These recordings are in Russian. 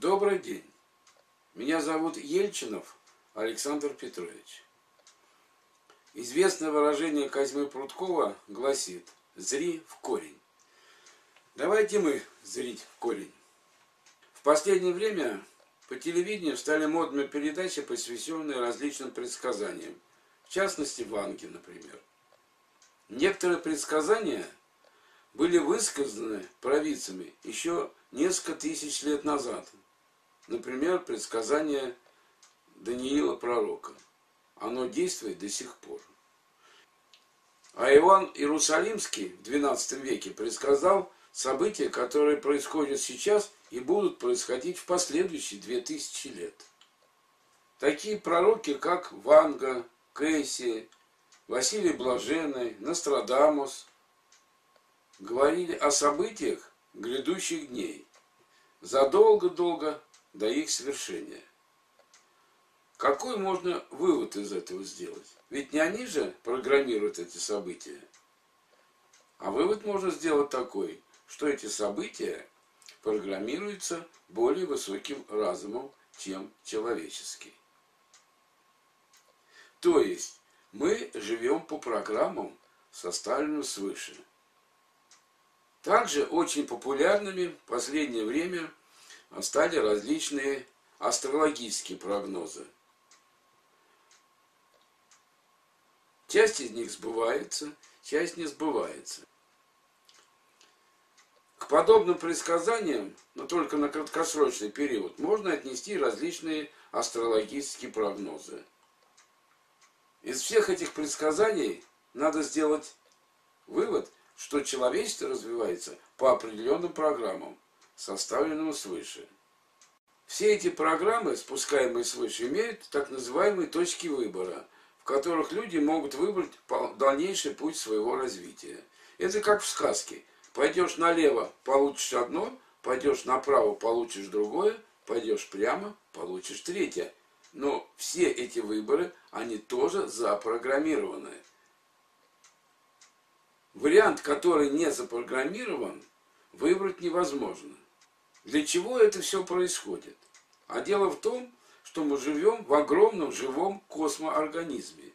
Добрый день. Меня зовут Ельчинов Александр Петрович. Известное выражение Козьмы Прудкова гласит «Зри в корень». Давайте мы зрить в корень. В последнее время по телевидению стали модными передачи, посвященные различным предсказаниям. В частности, Ванге, например. Некоторые предсказания были высказаны провидцами еще несколько тысяч лет назад. Например, предсказание Даниила пророка. Оно действует до сих пор. А Иван Иерусалимский в XII веке предсказал события, которые происходят сейчас и будут происходить в последующие две тысячи лет. Такие пророки, как Ванга, Кэсси, Василий Блаженный, Нострадамус, говорили о событиях грядущих дней, задолго-долго до их свершения. Какой можно вывод из этого сделать? Ведь не они же программируют эти события. А вывод можно сделать такой, что эти события программируются более высоким разумом, чем человеческий. То есть мы живем по программам, составленным свыше. Также очень популярными в последнее время стали различные астрологические прогнозы. Часть из них сбывается, часть не сбывается. К подобным предсказаниям, но только на краткосрочный период, можно отнести различные астрологические прогнозы. Из всех этих предсказаний надо сделать вывод, что человечество развивается по определенным программам, составленным свыше. Все эти программы, спускаемые свыше, имеют так называемые точки выбора, в которых люди могут выбрать дальнейший путь своего развития. Это как в сказке. Пойдешь налево, получишь одно, пойдешь направо, получишь другое, пойдешь прямо, получишь третье. Но все эти выборы, они тоже запрограммированы. Вариант, который не запрограммирован, выбрать невозможно. Для чего это все происходит? А дело в том, что мы живем в огромном живом космоорганизме.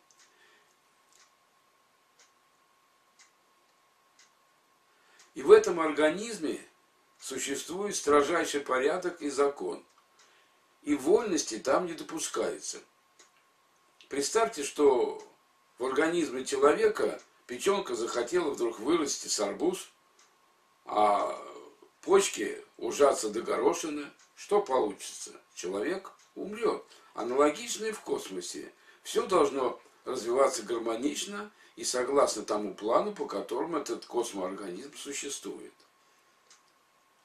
И в этом организме существует строжайший порядок и закон – и вольности там не допускается. Представьте, что в организме человека печенка захотела вдруг вырасти с арбуз, а почки ужаться до горошины. Что получится? Человек умрет. Аналогично и в космосе. Все должно развиваться гармонично и согласно тому плану, по которому этот космоорганизм существует.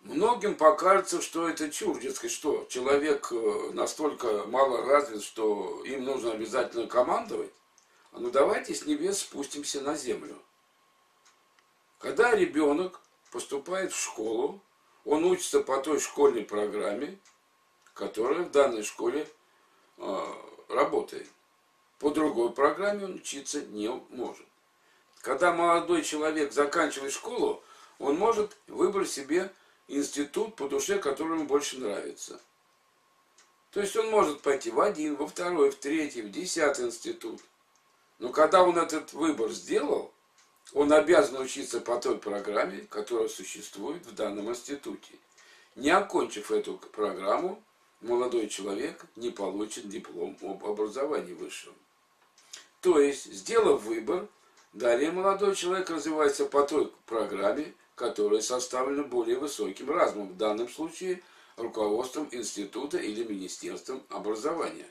Многим покажется, что это чушь, дескать, что человек э, настолько мало развит, что им нужно обязательно командовать. А ну давайте с небес спустимся на землю. Когда ребенок поступает в школу, он учится по той школьной программе, которая в данной школе э, работает. По другой программе он учиться не может. Когда молодой человек заканчивает школу, он может выбрать себе институт по душе, который ему больше нравится. То есть он может пойти в один, во второй, в третий, в десятый институт. Но когда он этот выбор сделал, он обязан учиться по той программе, которая существует в данном институте. Не окончив эту программу, молодой человек не получит диплом об образовании высшем. То есть, сделав выбор, далее молодой человек развивается по той программе, которое составлено более высоким разумом, в данном случае руководством института или министерством образования.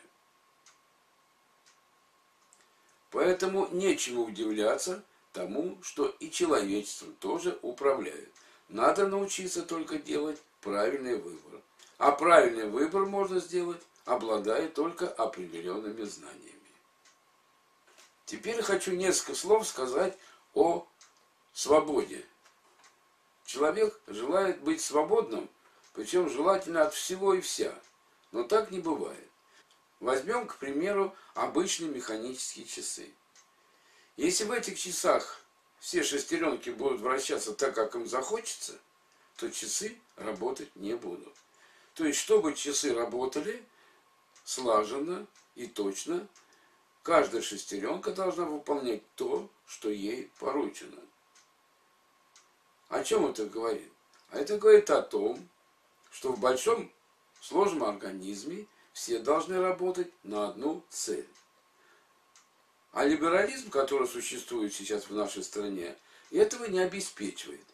Поэтому нечему удивляться тому, что и человечеством тоже управляют. Надо научиться только делать правильный выбор. А правильный выбор можно сделать, обладая только определенными знаниями. Теперь хочу несколько слов сказать о свободе Человек желает быть свободным, причем желательно от всего и вся. Но так не бывает. Возьмем, к примеру, обычные механические часы. Если в этих часах все шестеренки будут вращаться так, как им захочется, то часы работать не будут. То есть, чтобы часы работали слаженно и точно, каждая шестеренка должна выполнять то, что ей поручено. О чем это говорит? А это говорит о том, что в большом сложном организме все должны работать на одну цель. А либерализм, который существует сейчас в нашей стране, этого не обеспечивает,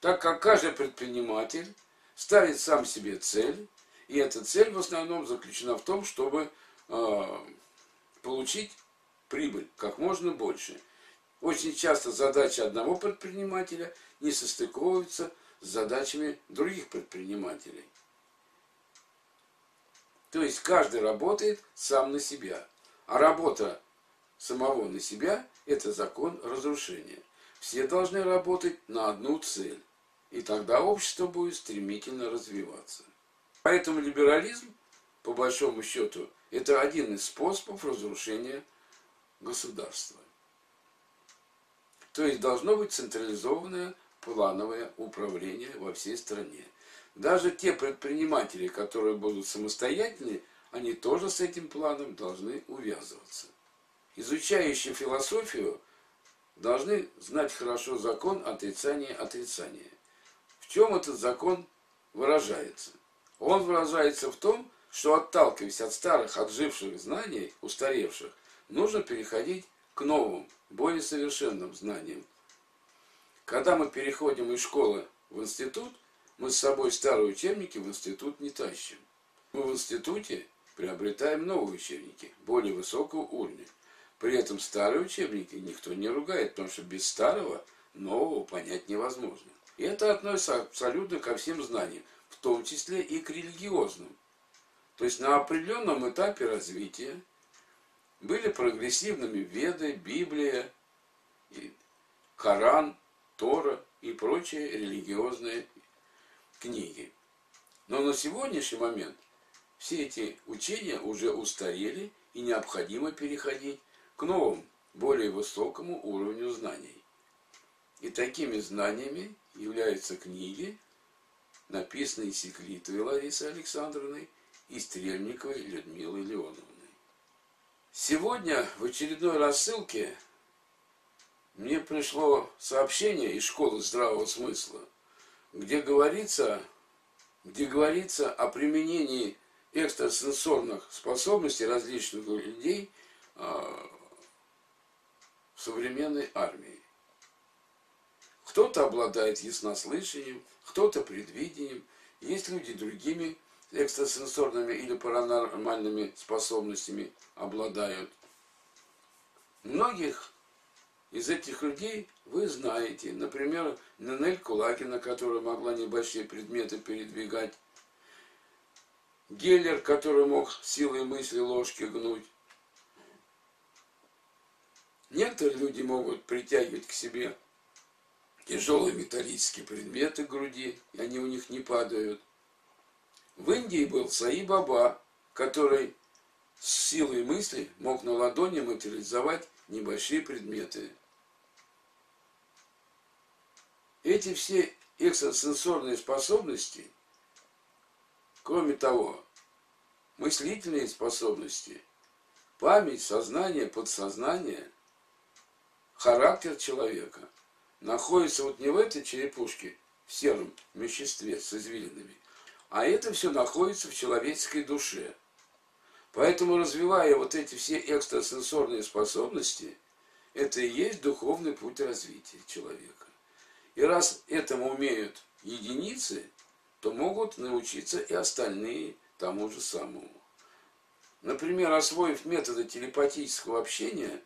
так как каждый предприниматель ставит сам себе цель, и эта цель в основном заключена в том, чтобы э, получить прибыль как можно больше. Очень часто задачи одного предпринимателя не состыковываются с задачами других предпринимателей. То есть каждый работает сам на себя. А работа самого на себя – это закон разрушения. Все должны работать на одну цель. И тогда общество будет стремительно развиваться. Поэтому либерализм, по большому счету, это один из способов разрушения государства. То есть должно быть централизованное плановое управление во всей стране. Даже те предприниматели, которые будут самостоятельны, они тоже с этим планом должны увязываться. Изучающие философию должны знать хорошо закон отрицания отрицания. В чем этот закон выражается? Он выражается в том, что отталкиваясь от старых, отживших знаний, устаревших, нужно переходить к новым, более совершенным знаниям. Когда мы переходим из школы в институт, мы с собой старые учебники в институт не тащим. Мы в институте приобретаем новые учебники, более высокого уровня. При этом старые учебники никто не ругает, потому что без старого нового понять невозможно. И это относится абсолютно ко всем знаниям, в том числе и к религиозным. То есть на определенном этапе развития были прогрессивными Веды, Библия, Коран, Тора и прочие религиозные книги. Но на сегодняшний момент все эти учения уже устарели и необходимо переходить к новому, более высокому уровню знаний. И такими знаниями являются книги, написанные Секлитовой Ларисой Александровной и Стрельниковой Людмилой Леоновной. Сегодня в очередной рассылке мне пришло сообщение из школы здравого смысла – где говорится, где говорится о применении экстрасенсорных способностей различных людей а, современной армии. Кто-то обладает яснослышанием, кто-то предвидением, есть люди другими экстрасенсорными или паранормальными способностями обладают. Многих из этих людей вы знаете, например, Нанель Кулагина, которая могла небольшие предметы передвигать, Геллер, который мог силой мысли ложки гнуть. Некоторые люди могут притягивать к себе тяжелые металлические предметы к груди, и они у них не падают. В Индии был Саи Баба, который с силой мысли мог на ладони материализовать небольшие предметы. Эти все экстрасенсорные способности, кроме того, мыслительные способности, память, сознание, подсознание, характер человека находится вот не в этой черепушке, в сером веществе с извилинами, а это все находится в человеческой душе. Поэтому, развивая вот эти все экстрасенсорные способности, это и есть духовный путь развития человека. И раз этому умеют единицы, то могут научиться и остальные тому же самому. Например, освоив методы телепатического общения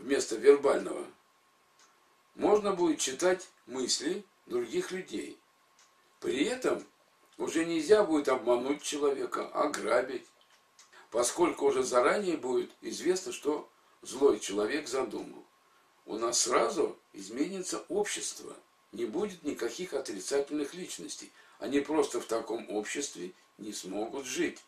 вместо вербального, можно будет читать мысли других людей. При этом уже нельзя будет обмануть человека, ограбить, поскольку уже заранее будет известно, что злой человек задумал у нас сразу изменится общество. Не будет никаких отрицательных личностей. Они просто в таком обществе не смогут жить.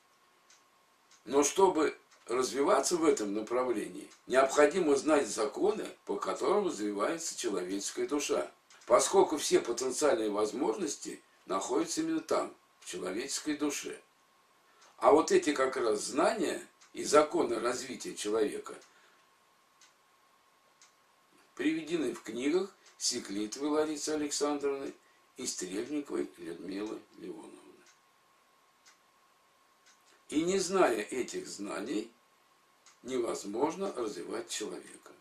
Но чтобы развиваться в этом направлении, необходимо знать законы, по которым развивается человеческая душа. Поскольку все потенциальные возможности находятся именно там, в человеческой душе. А вот эти как раз знания и законы развития человека приведены в книгах Секлитовой Ларисы Александровны и Стрельниковой Людмилы Леоновны. И не зная этих знаний, невозможно развивать человека.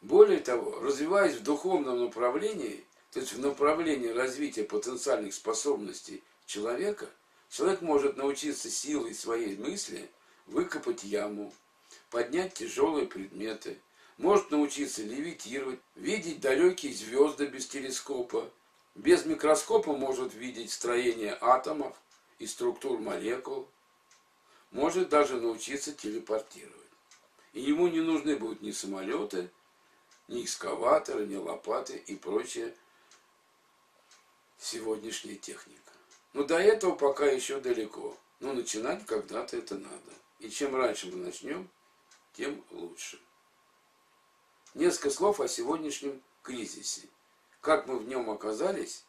Более того, развиваясь в духовном направлении, то есть в направлении развития потенциальных способностей человека, человек может научиться силой своей мысли выкопать яму, поднять тяжелые предметы, может научиться левитировать, видеть далекие звезды без телескопа, без микроскопа может видеть строение атомов и структур молекул, может даже научиться телепортировать. И ему не нужны будут ни самолеты, ни экскаваторы, ни лопаты и прочая сегодняшняя техника. Но до этого пока еще далеко. Но начинать когда-то это надо. И чем раньше мы начнем, тем лучше. Несколько слов о сегодняшнем кризисе. Как мы в нем оказались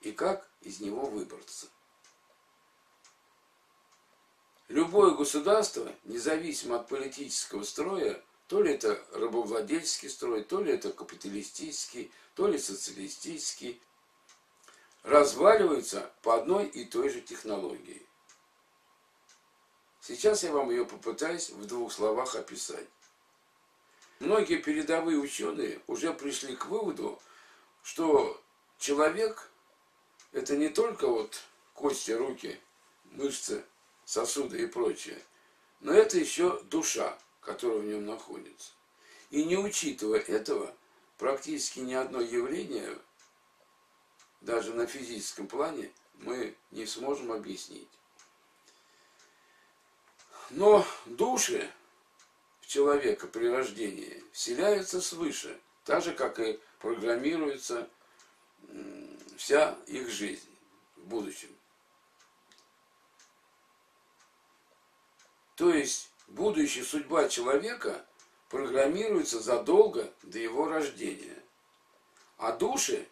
и как из него выбраться. Любое государство, независимо от политического строя, то ли это рабовладельческий строй, то ли это капиталистический, то ли социалистический, разваливается по одной и той же технологии. Сейчас я вам ее попытаюсь в двух словах описать. Многие передовые ученые уже пришли к выводу, что человек это не только вот кости, руки, мышцы, сосуды и прочее. Но это еще душа, которая в нем находится. И не учитывая этого, практически ни одно явление, даже на физическом плане, мы не сможем объяснить. Но души в человека при рождении вселяются свыше, так же, как и программируется вся их жизнь в будущем. То есть будущая судьба человека программируется задолго до его рождения. А души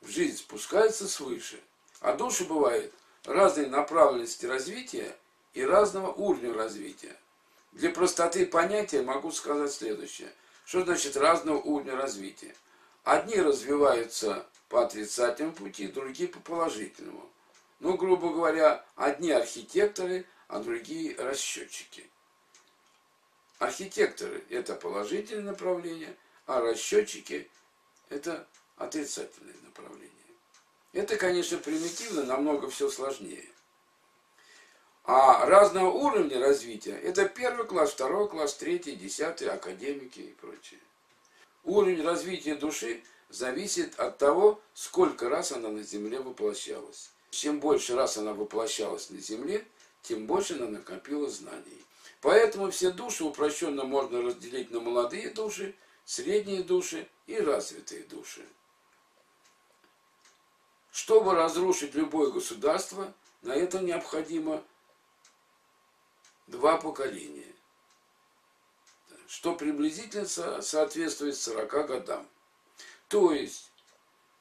в жизнь спускаются свыше. А души бывают разной направленности развития и разного уровня развития. Для простоты понятия могу сказать следующее. Что значит разного уровня развития? Одни развиваются по отрицательному пути, другие по положительному. Ну, грубо говоря, одни архитекторы, а другие расчетчики. Архитекторы – это положительное направление, а расчетчики – это отрицательное направление. Это, конечно, примитивно, намного все сложнее. А разного уровня развития – это первый класс, второй класс, третий, десятый, академики и прочее. Уровень развития души зависит от того, сколько раз она на Земле воплощалась. Чем больше раз она воплощалась на Земле, тем больше она накопила знаний. Поэтому все души упрощенно можно разделить на молодые души, средние души и развитые души. Чтобы разрушить любое государство, на это необходимо два поколения, что приблизительно соответствует 40 годам. То есть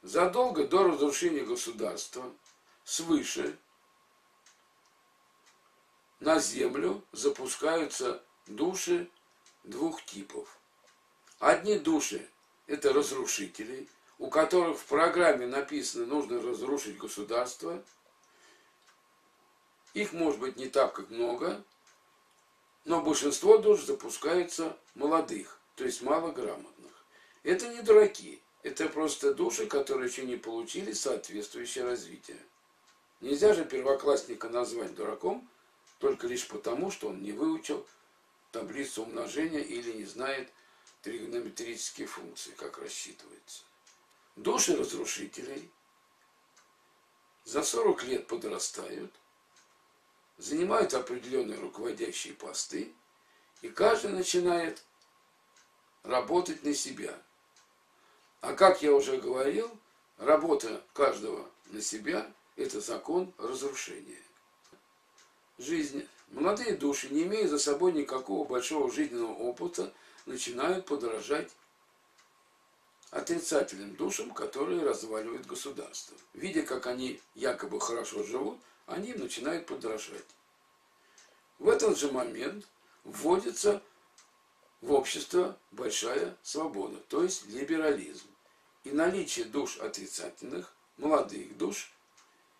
задолго до разрушения государства свыше на Землю запускаются души двух типов. Одни души – это разрушители, у которых в программе написано «нужно разрушить государство». Их может быть не так, как много, но большинство душ запускаются молодых, то есть малограмотных. Это не дураки, это просто души, которые еще не получили соответствующее развитие. Нельзя же первоклассника назвать дураком, только лишь потому, что он не выучил таблицу умножения или не знает тригонометрические функции, как рассчитывается. Души разрушителей за 40 лет подрастают, занимают определенные руководящие посты, и каждый начинает работать на себя. А как я уже говорил, работа каждого на себя – это закон разрушения жизни. Молодые души, не имея за собой никакого большого жизненного опыта, начинают подражать отрицательным душам, которые разваливают государство. Видя, как они якобы хорошо живут, они начинают подражать. В этот же момент вводится в общество большая свобода, то есть либерализм. И наличие душ отрицательных, молодых душ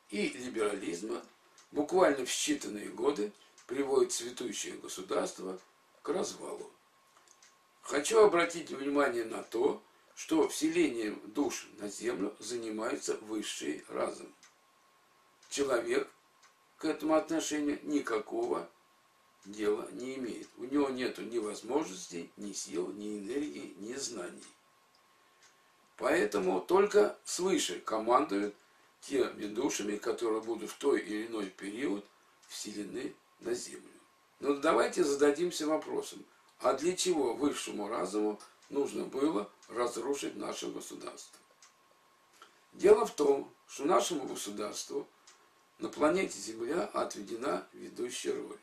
и либерализма буквально в считанные годы приводит цветущее государство к развалу. Хочу обратить внимание на то, что вселением душ на землю занимается высший разум. Человек к этому отношению никакого дела не имеет. У него нет ни возможностей, ни сил, ни энергии, ни знаний. Поэтому только свыше командуют теми душами, которые будут в той или иной период вселены на Землю. Но давайте зададимся вопросом, а для чего высшему разуму нужно было разрушить наше государство? Дело в том, что нашему государству на планете Земля отведена ведущая роль.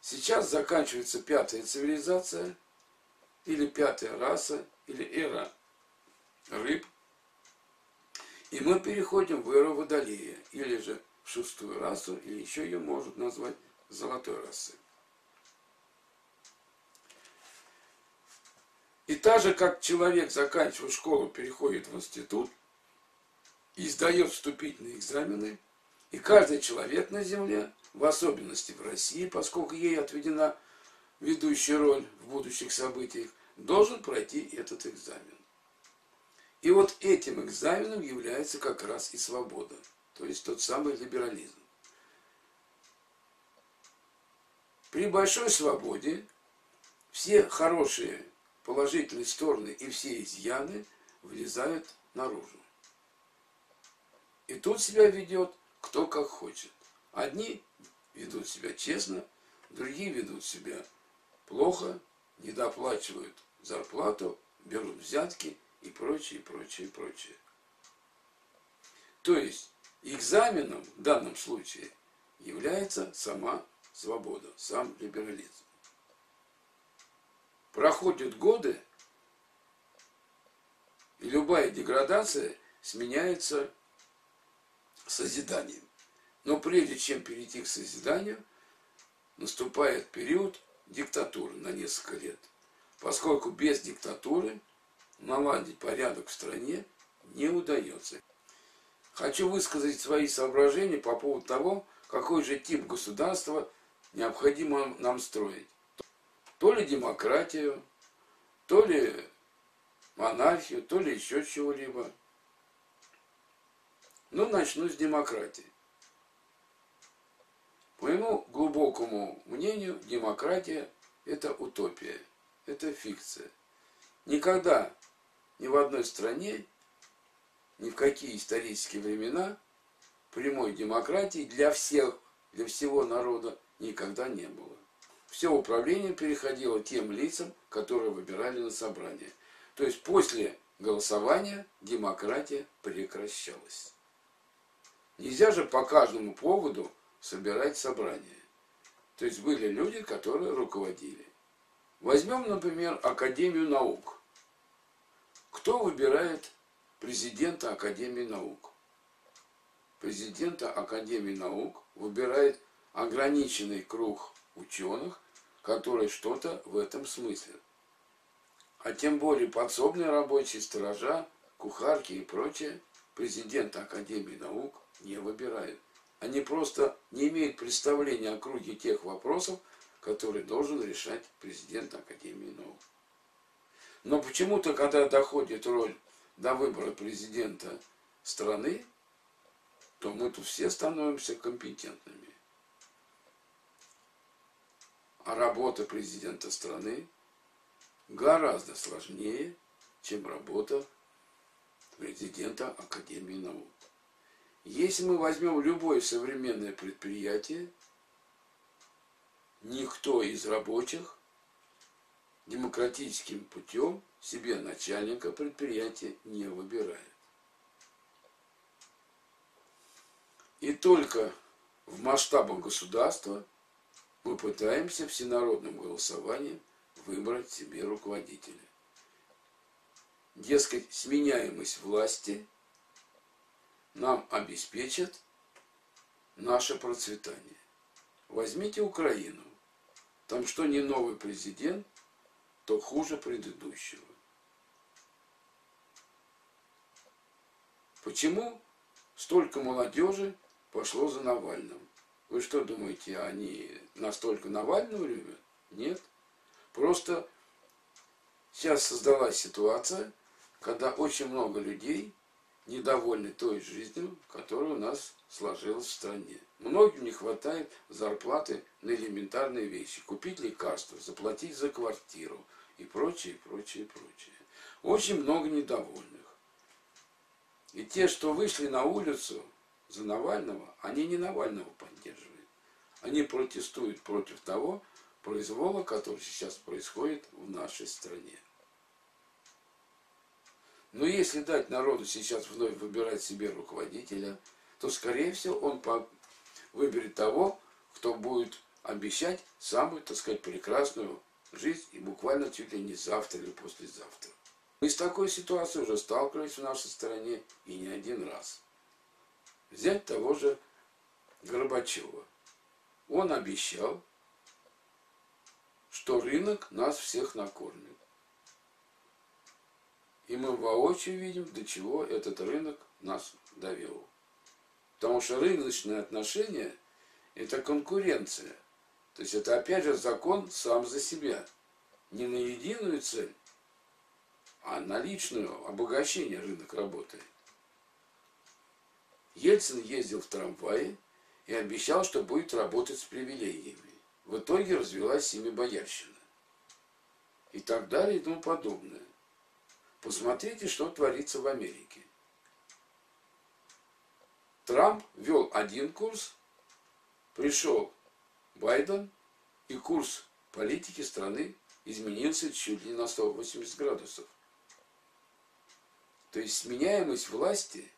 Сейчас заканчивается пятая цивилизация, или пятая раса, или эра рыб. И мы переходим в эру Водолея, или же в шестую расу, или еще ее могут назвать золотой расой. И так же, как человек, заканчивая школу, переходит в институт и сдает вступительные экзамены, и каждый человек на Земле в особенности в России, поскольку ей отведена ведущая роль в будущих событиях, должен пройти этот экзамен. И вот этим экзаменом является как раз и свобода, то есть тот самый либерализм. При большой свободе все хорошие положительные стороны и все изъяны влезают наружу. И тут себя ведет кто как хочет. Одни ведут себя честно, другие ведут себя плохо, недоплачивают зарплату, берут взятки и прочее, прочее, прочее. То есть экзаменом в данном случае является сама свобода, сам либерализм. Проходят годы, и любая деградация сменяется созиданием. Но прежде чем перейти к созиданию, наступает период диктатуры на несколько лет. Поскольку без диктатуры наладить порядок в стране не удается. Хочу высказать свои соображения по поводу того, какой же тип государства необходимо нам строить. То ли демократию, то ли монархию, то ли еще чего-либо. Ну, начну с демократии. По моему глубокому мнению, демократия – это утопия, это фикция. Никогда ни в одной стране, ни в какие исторические времена прямой демократии для всех, для всего народа никогда не было. Все управление переходило тем лицам, которые выбирали на собрание. То есть после голосования демократия прекращалась. Нельзя же по каждому поводу собирать собрание. То есть были люди, которые руководили. Возьмем, например, Академию наук. Кто выбирает президента Академии наук? Президента Академии наук выбирает ограниченный круг ученых, которые что-то в этом смыслят. А тем более подсобные рабочие, сторожа, кухарки и прочее президента Академии наук не выбирают. Они просто не имеют представления о круге тех вопросов, которые должен решать президент Академии наук. Но почему-то, когда доходит роль до выбора президента страны, то мы тут все становимся компетентными. А работа президента страны гораздо сложнее, чем работа президента Академии наук. Если мы возьмем любое современное предприятие, никто из рабочих демократическим путем себе начальника предприятия не выбирает. И только в масштабах государства мы пытаемся всенародным голосованием выбрать себе руководителя. дескать, сменяемость власти нам обеспечит наше процветание. Возьмите Украину. Там что не новый президент, то хуже предыдущего. Почему столько молодежи пошло за Навальным? Вы что думаете, они настолько Навального любят? Нет. Просто сейчас создалась ситуация, когда очень много людей недовольны той жизнью, которая у нас сложилась в стране. Многим не хватает зарплаты на элементарные вещи. Купить лекарства, заплатить за квартиру и прочее, прочее, прочее. Очень много недовольных. И те, что вышли на улицу за Навального, они не Навального поддерживают. Они протестуют против того произвола, который сейчас происходит в нашей стране. Но если дать народу сейчас вновь выбирать себе руководителя, то, скорее всего, он выберет того, кто будет обещать самую, так сказать, прекрасную жизнь и буквально чуть ли не завтра или послезавтра. Мы с такой ситуацией уже сталкивались в нашей стране и не один раз. Взять того же Горбачева. Он обещал, что рынок нас всех накормит. И мы воочию видим, до чего этот рынок нас довел. Потому что рыночные отношения – это конкуренция. То есть это опять же закон сам за себя. Не на единую цель, а на личную обогащение рынок работает. Ельцин ездил в трамвае и обещал, что будет работать с привилегиями. В итоге развелась семибоярщина. И так далее и тому подобное. Посмотрите, что творится в Америке. Трамп вел один курс, пришел Байден, и курс политики страны изменился чуть ли на 180 градусов. То есть сменяемость власти,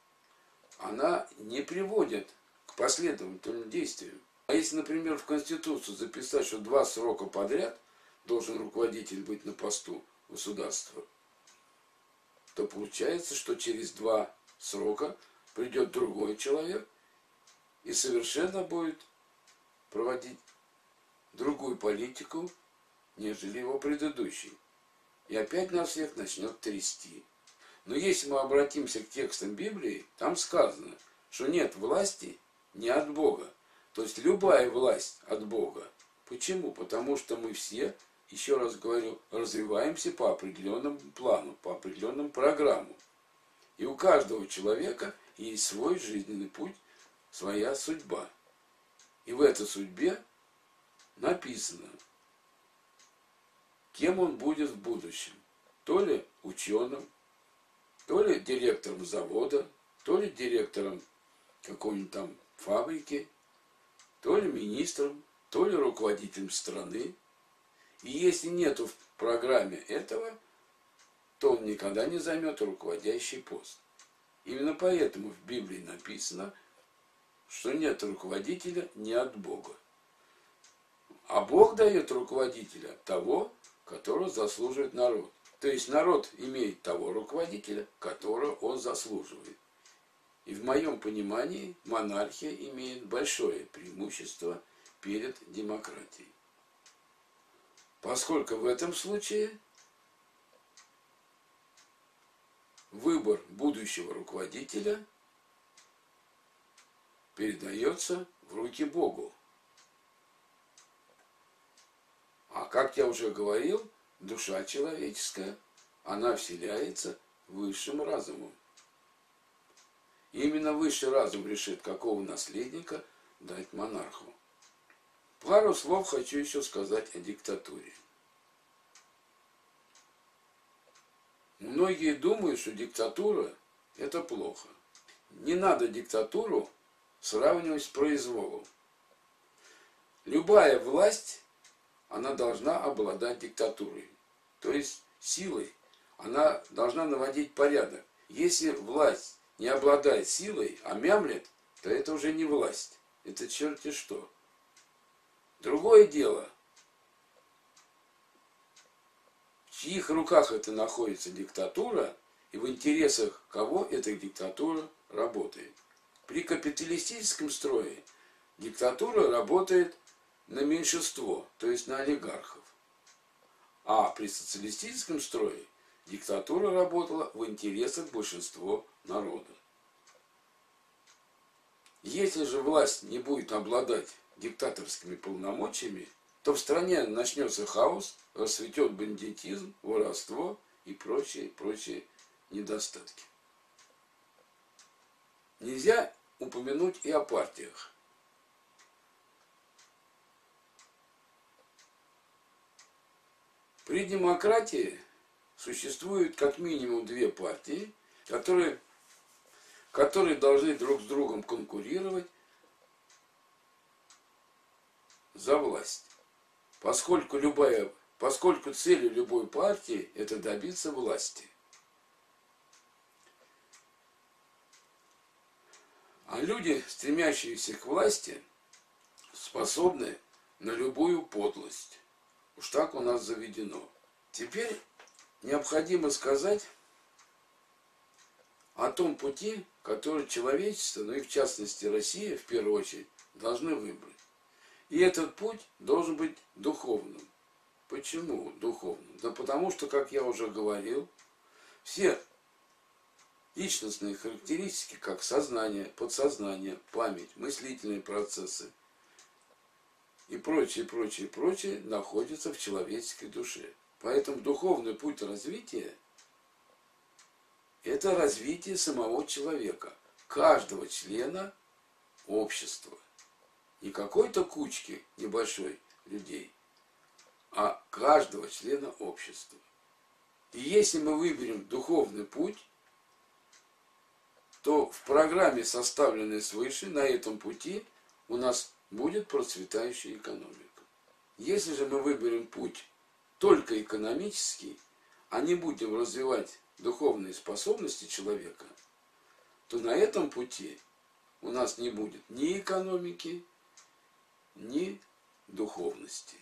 она не приводит к последовательным действиям. А если, например, в Конституцию записать, что два срока подряд должен руководитель быть на посту государства, то получается, что через два срока придет другой человек и совершенно будет проводить другую политику, нежели его предыдущий. И опять нас всех начнет трясти. Но если мы обратимся к текстам Библии, там сказано, что нет власти не от Бога. То есть любая власть от Бога. Почему? Потому что мы все еще раз говорю, развиваемся по определенному плану, по определенному программу. И у каждого человека есть свой жизненный путь, своя судьба. И в этой судьбе написано, кем он будет в будущем. То ли ученым, то ли директором завода, то ли директором какой-нибудь там фабрики, то ли министром, то ли руководителем страны, и если нету в программе этого, то он никогда не займет руководящий пост. Именно поэтому в Библии написано, что нет руководителя не от Бога. А Бог дает руководителя того, которого заслуживает народ. То есть народ имеет того руководителя, которого он заслуживает. И в моем понимании монархия имеет большое преимущество перед демократией. Поскольку в этом случае выбор будущего руководителя передается в руки Богу. А как я уже говорил, душа человеческая, она вселяется высшим разумом. Именно высший разум решит, какого наследника дать монарху. Пару слов хочу еще сказать о диктатуре. Многие думают, что диктатура – это плохо. Не надо диктатуру сравнивать с произволом. Любая власть, она должна обладать диктатурой. То есть силой. Она должна наводить порядок. Если власть не обладает силой, а мямлет, то это уже не власть. Это черти что. Другое дело, в чьих руках это находится диктатура, и в интересах кого эта диктатура работает. При капиталистическом строе диктатура работает на меньшинство, то есть на олигархов. А при социалистическом строе диктатура работала в интересах большинства народа. Если же власть не будет обладать диктаторскими полномочиями, то в стране начнется хаос, расцветет бандитизм, воровство и прочие, прочие недостатки. Нельзя упомянуть и о партиях. При демократии существует как минимум две партии, которые, которые должны друг с другом конкурировать за власть. Поскольку, любая, поскольку целью любой партии – это добиться власти. А люди, стремящиеся к власти, способны на любую подлость. Уж так у нас заведено. Теперь необходимо сказать о том пути, который человечество, ну и в частности Россия в первую очередь, должны выбрать. И этот путь должен быть духовным. Почему духовным? Да потому что, как я уже говорил, все личностные характеристики, как сознание, подсознание, память, мыслительные процессы – и прочее, прочее, прочее находится в человеческой душе. Поэтому духовный путь развития – это развитие самого человека, каждого члена общества. Не какой-то кучки небольшой людей, а каждого члена общества. И если мы выберем духовный путь, то в программе, составленной свыше, на этом пути у нас будет процветающая экономика. Если же мы выберем путь только экономический, а не будем развивать духовные способности человека, то на этом пути у нас не будет ни экономики, ни духовности.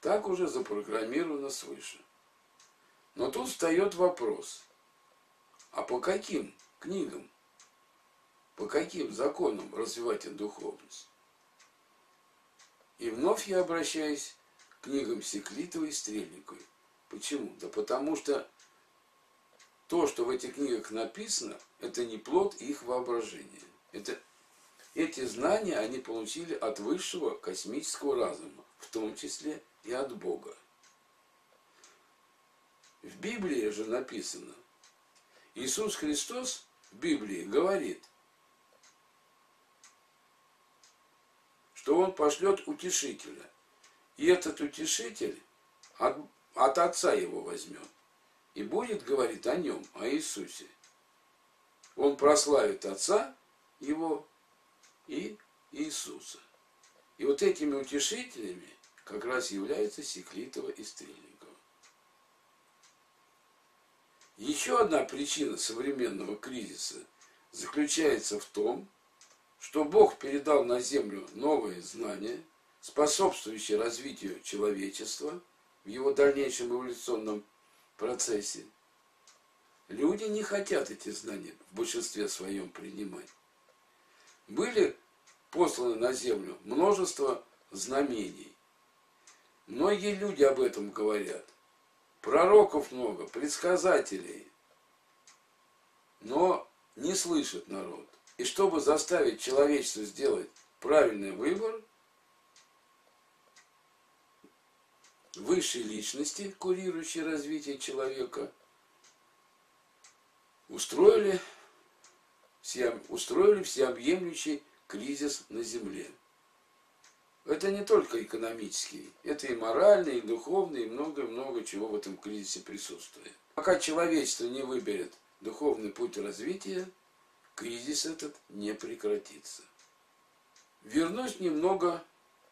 Так уже запрограммировано свыше. Но тут встает вопрос, а по каким книгам по каким законам развивать духовность? И вновь я обращаюсь к книгам Секлитовой и Стрельниковой. Почему? Да потому что то, что в этих книгах написано, это не плод их воображения. Это, эти знания они получили от высшего космического разума, в том числе и от Бога. В Библии же написано, Иисус Христос в Библии говорит – что он пошлет утешителя. И этот утешитель от, от отца его возьмет и будет говорить о нем, о Иисусе. Он прославит отца его и Иисуса. И вот этими утешителями как раз являются Секлитова и Стрельникова. Еще одна причина современного кризиса заключается в том, что Бог передал на землю новые знания, способствующие развитию человечества в его дальнейшем эволюционном процессе. Люди не хотят эти знания в большинстве своем принимать. Были посланы на землю множество знамений. Многие люди об этом говорят. Пророков много, предсказателей. Но не слышит народ. И чтобы заставить человечество сделать правильный выбор, высшей личности, курирующей развитие человека, устроили, устроили всеобъемлющий кризис на Земле. Это не только экономический, это и моральный, и духовный, и много-много чего в этом кризисе присутствует. Пока человечество не выберет духовный путь развития, кризис этот не прекратится. Вернусь немного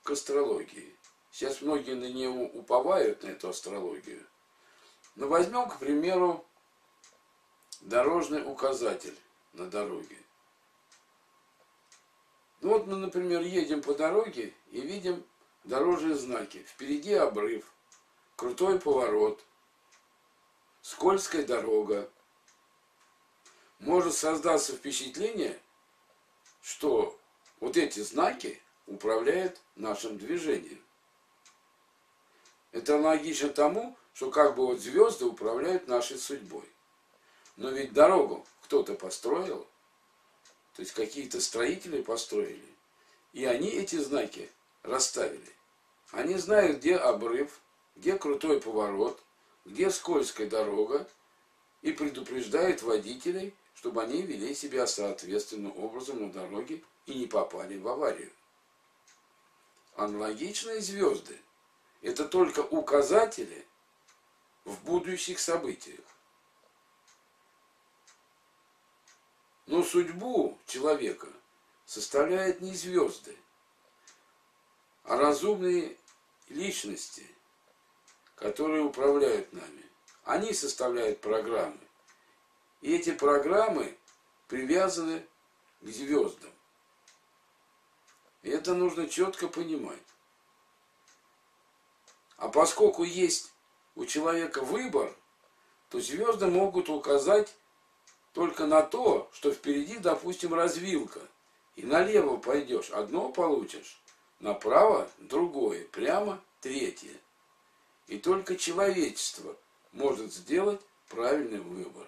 к астрологии. Сейчас многие на нее уповают, на эту астрологию. Но возьмем, к примеру, дорожный указатель на дороге. Ну вот мы, например, едем по дороге и видим дорожные знаки. Впереди обрыв, крутой поворот, скользкая дорога. Может создаться впечатление, что вот эти знаки управляют нашим движением. Это логично тому, что как бы вот звезды управляют нашей судьбой. Но ведь дорогу кто-то построил, то есть какие-то строители построили, и они эти знаки расставили. Они знают, где обрыв, где крутой поворот, где скользкая дорога, и предупреждают водителей, чтобы они вели себя соответственным образом на дороге и не попали в аварию. Аналогичные звезды – это только указатели в будущих событиях. Но судьбу человека составляют не звезды, а разумные личности, которые управляют нами. Они составляют программы. И эти программы привязаны к звездам. И это нужно четко понимать. А поскольку есть у человека выбор, то звезды могут указать только на то, что впереди, допустим, развилка. И налево пойдешь, одно получишь, направо другое, прямо третье. И только человечество может сделать правильный выбор.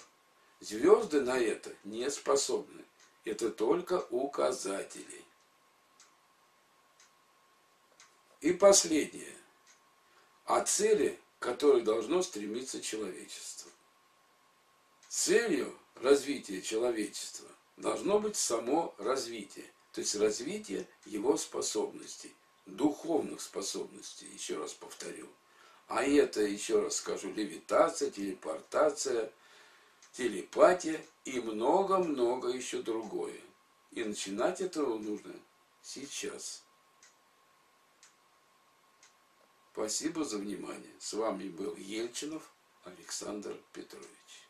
Звезды на это не способны. Это только указатели. И последнее. О цели, к которой должно стремиться человечество. Целью развития человечества должно быть само развитие, то есть развитие его способностей, духовных способностей, еще раз повторю. А это, еще раз скажу, левитация, телепортация, телепатия и много-много еще другое. И начинать этого нужно сейчас. Спасибо за внимание. С вами был Ельчинов Александр Петрович.